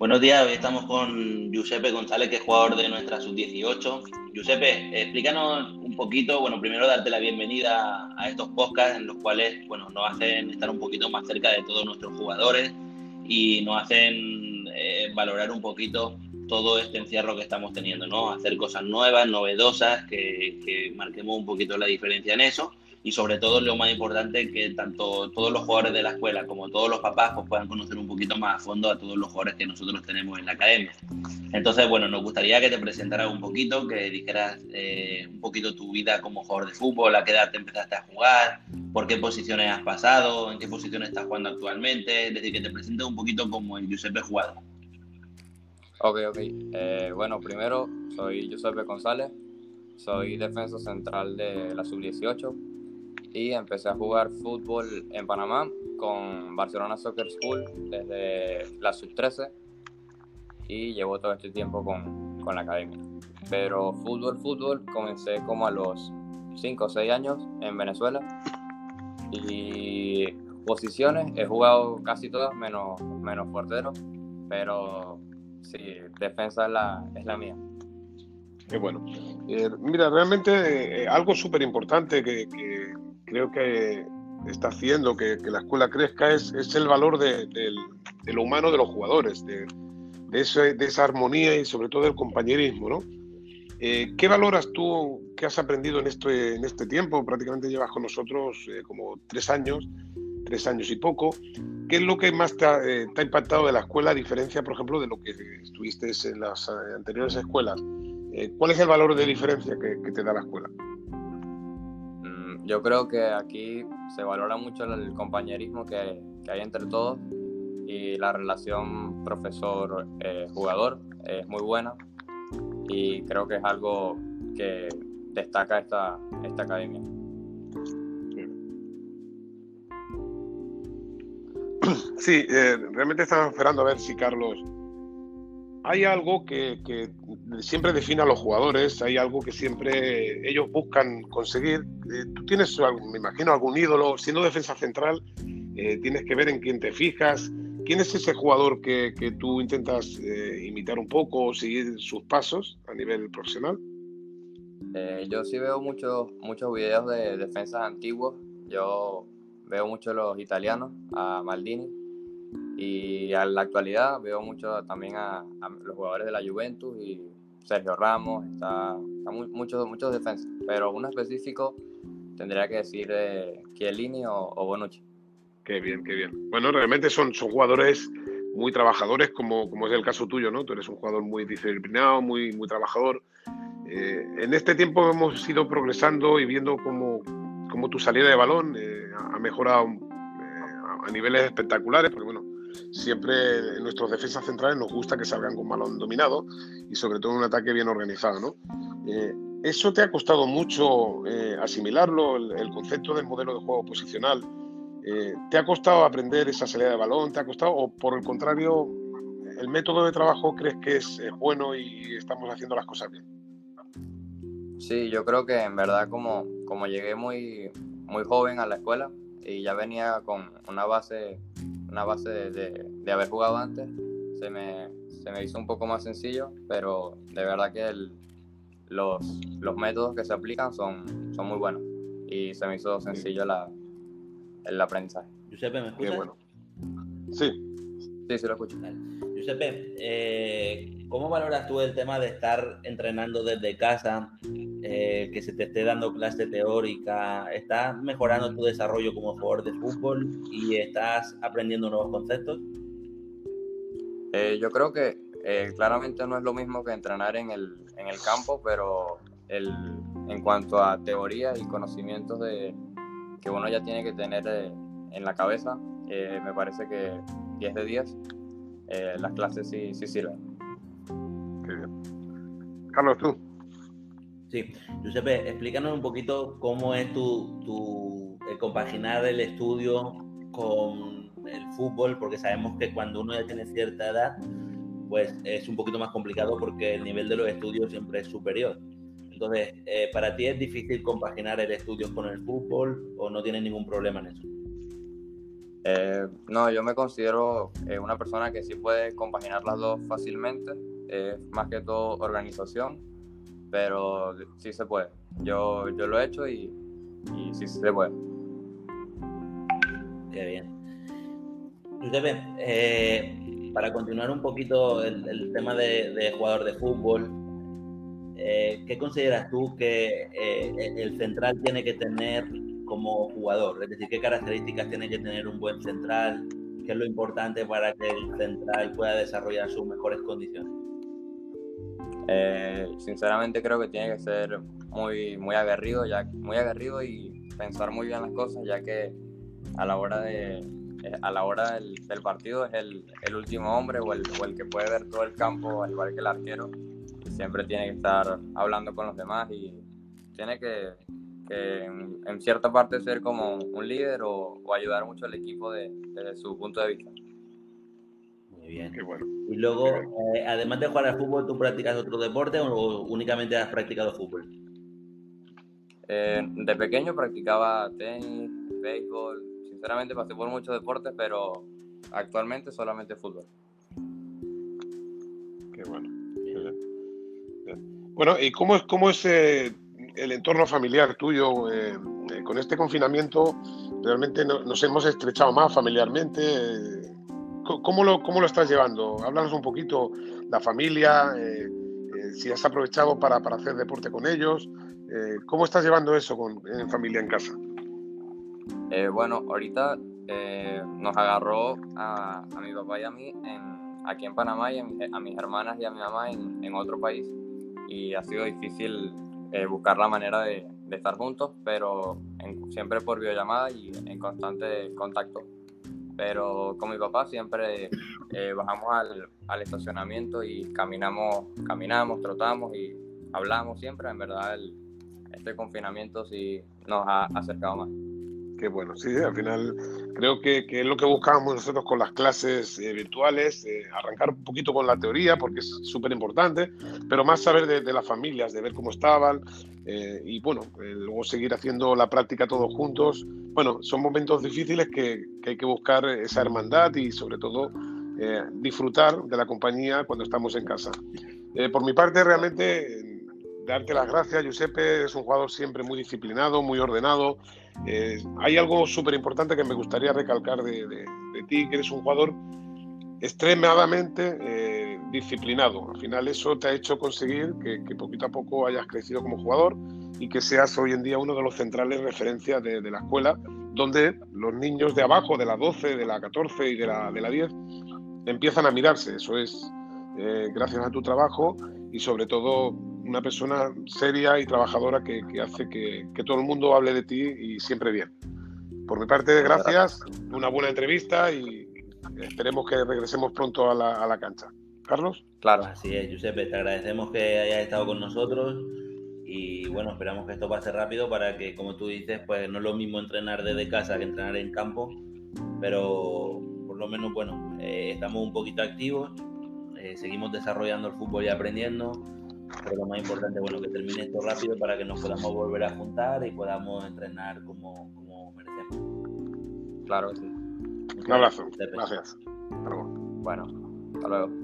Buenos días, hoy estamos con Giuseppe González, que es jugador de nuestra sub-18. Giuseppe, explícanos un poquito, bueno, primero darte la bienvenida a estos podcasts en los cuales, bueno, nos hacen estar un poquito más cerca de todos nuestros jugadores y nos hacen eh, valorar un poquito todo este encierro que estamos teniendo, ¿no? Hacer cosas nuevas, novedosas, que, que marquemos un poquito la diferencia en eso y sobre todo lo más importante que tanto todos los jugadores de la escuela como todos los papás pues, puedan conocer un poquito más a fondo a todos los jugadores que nosotros tenemos en la academia. Entonces, bueno, nos gustaría que te presentaras un poquito, que dijeras eh, un poquito tu vida como jugador de fútbol, a qué edad te empezaste a jugar, por qué posiciones has pasado, en qué posiciones estás jugando actualmente, es decir, que te presentes un poquito como el Giuseppe jugador. Ok, ok. Eh, bueno, primero soy Giuseppe González, soy defensa central de la sub-18 y empecé a jugar fútbol en Panamá con Barcelona Soccer School desde la sub-13 y llevo todo este tiempo con, con, la academia. Pero fútbol, fútbol, comencé como a los 5 o 6 años en Venezuela y posiciones he jugado casi todas menos, menos portero, pero sí, defensa es la, es la mía. Qué bueno. Eh, mira, realmente eh, algo súper importante que, creo que está haciendo que, la escuela crezca es, es el valor de, lo humano de los jugadores, de, de, esa armonía y sobre todo del compañerismo, ¿no? Eh, ¿Qué valoras tú que has aprendido en este, en este tiempo? Prácticamente llevas con nosotros eh, como tres años, tres años y poco. ¿Qué es lo que más te ha, eh, impactado de la escuela, a diferencia, por ejemplo, de lo que estuviste en las anteriores escuelas? ¿Cuál es el valor de diferencia que te da la escuela? Yo creo que aquí se valora mucho el compañerismo que, hay entre todos y la relación profesor-jugador es muy buena y creo que es algo que destaca esta, esta academia. Sí, eh, realmente estamos esperando a ver si Carlos hay algo que, siempre define a los jugadores, hay algo que siempre ellos buscan conseguir. Eh, tú tienes, me imagino, algún ídolo, siendo defensa central, eh, tienes que ver en quién te fijas. ¿Quién es ese jugador que, tú intentas eh, imitar un poco o seguir sus pasos a nivel profesional? yo sí veo muchos muchos videos de defensas antiguos. Yo veo mucho los italianos, a Maldini, y a la actualidad veo mucho también a, los jugadores de la Juventus y Sergio Ramos, está, muchos, muchos defensas, pero uno específico tendría que decir eh, Chiellini o, Bonucci. Qué bien, qué bien. Bueno, realmente son, son jugadores muy trabajadores, como, como es el caso tuyo, ¿no? Tú eres un jugador muy disciplinado, muy, muy trabajador. Eh, en este tiempo hemos ido progresando y viendo cómo, cómo tu salida de balón eh, ha mejorado eh, a niveles espectaculares, porque bueno, siempre nuestros defensas centrales nos gusta que salgan con balón dominado y sobre todo un ataque bien organizado. ¿no? Eh, ¿Eso te ha costado mucho eh, asimilarlo, el, concepto del modelo de juego posicional? Eh, ¿Te ha costado aprender esa salida de balón? ¿Te ha costado o por el contrario, el método de trabajo crees que es bueno y estamos haciendo las cosas bien? Sí, yo creo que en verdad como, como llegué muy, muy joven a la escuela y ya venía con una base una base de, haber jugado antes, se me, se me, hizo un poco más sencillo, pero de verdad que los, los métodos que se aplican son, son muy buenos y se me hizo sencillo la, el aprendizaje. Giuseppe, ¿me escuchas? bueno. Sí. Sí, sí lo escucho. Giuseppe, eh, ¿cómo valoras tú el tema de estar entrenando desde casa, eh, que se te esté dando clase teórica? ¿Estás mejorando tu desarrollo como jugador de fútbol y estás aprendiendo nuevos conceptos? Eh, yo creo que claramente no es lo mismo que entrenar en el, en el campo, pero el, en cuanto a teoría y conocimientos de, que uno ya tiene que tener en la cabeza, me parece que 10 de 10 eh, las clases sí, sí sirven. Qué bien. Carlos, tú. Sí, Giuseppe, explícanos un poquito cómo es tu, tu compaginar el estudio con el fútbol, porque sabemos que cuando uno ya tiene cierta edad, pues es un poquito más complicado porque el nivel de los estudios siempre es superior. Entonces, eh, ¿para ti es difícil compaginar el estudio con el fútbol o no tienes ningún problema en eso? Eh, no, yo me considero eh, una persona que sí puede compaginar las dos fácilmente. Más que todo organización, pero sí se puede. Yo, yo lo he hecho y, sí se puede. Qué bien. Giuseppe, eh, para continuar un poquito el, tema de, jugador de fútbol, eh, ¿qué consideras tú que eh, el central tiene que tener como jugador? Es decir, ¿qué características tiene que tener un buen central? ¿Qué es lo importante para que el central pueda desarrollar sus mejores condiciones? Sinceramente creo que tiene que ser muy, muy aguerrido, ya, muy aguerrido y pensar muy bien las cosas, ya que a la hora de eh, a la hora del, partido es el, último hombre o el, o el que puede ver todo el campo al igual que el arquero y siempre tiene que estar hablando con los demás y tiene que, en, cierta parte ser como un líder o, o ayudar mucho al equipo de, desde su punto de vista. Bien. Y luego, eh, además de jugar al fútbol, ¿tú practicas otro deporte o únicamente has practicado fútbol? Eh, de pequeño practicaba tenis, béisbol, sinceramente pasé por muchos deportes, pero actualmente solamente fútbol. Qué bueno. Bueno, ¿y cómo es, cómo es eh, el entorno familiar tuyo? Eh, eh, con este confinamiento realmente nos hemos estrechado más familiarmente. ¿Cómo lo, ¿Cómo lo estás llevando? Háblanos un poquito, la familia, si has aprovechado para, para, hacer deporte con ellos. ¿Cómo estás llevando eso con, en familia en casa? Eh, bueno, ahorita eh, nos agarró a, mi papá y a mí aquí en Panamá y a, mis hermanas y a mi mamá en, otro país y ha sido difícil eh, buscar la manera de, estar juntos, pero siempre por videollamada y en constante contacto. Pero con mi papá siempre bajamos al, al, estacionamiento y caminamos, caminamos, trotamos y hablamos siempre. En verdad, este confinamiento sí nos ha acercado más. Qué bueno, sí, al final creo que, es lo que buscábamos nosotros con las clases eh, virtuales, eh, arrancar un poquito con la teoría, porque es súper importante, pero más saber de, las familias, de ver cómo estaban eh, y bueno, luego seguir haciendo la práctica todos juntos. Bueno, son momentos difíciles que, que hay que buscar esa hermandad y sobre todo disfrutar de la compañía cuando estamos en casa. por mi parte, realmente darte las gracias, Giuseppe. Es un jugador siempre muy disciplinado, muy ordenado. Eh, hay algo súper importante que me gustaría recalcar de, ti, que eres un jugador extremadamente eh, disciplinado. Al final eso te ha hecho conseguir que, poquito a poco hayas crecido como jugador y que seas hoy en día uno de los centrales referencias de, la escuela, donde los niños de abajo, de la 12, de la 14 y de la, de la 10, empiezan a mirarse. Eso es eh, gracias a tu trabajo y sobre todo una persona seria y trabajadora que, hace que, todo el mundo hable de ti y siempre bien. Por mi parte, gracias, una buena entrevista y esperemos que regresemos pronto a la, cancha. Carlos. Claro. Así es, Giuseppe, te agradecemos que hayas estado con nosotros y bueno, esperamos que esto pase rápido para que, como tú dices, pues no es lo mismo entrenar desde casa que entrenar en campo, pero por lo menos, bueno, eh, estamos un poquito activos, eh, seguimos desarrollando el fútbol y aprendiendo pero lo más importante, bueno, que termine esto rápido para que nos podamos volver a juntar y podamos entrenar como, como merecemos. Claro, sí. Un abrazo. Gracias. Bueno, hasta luego.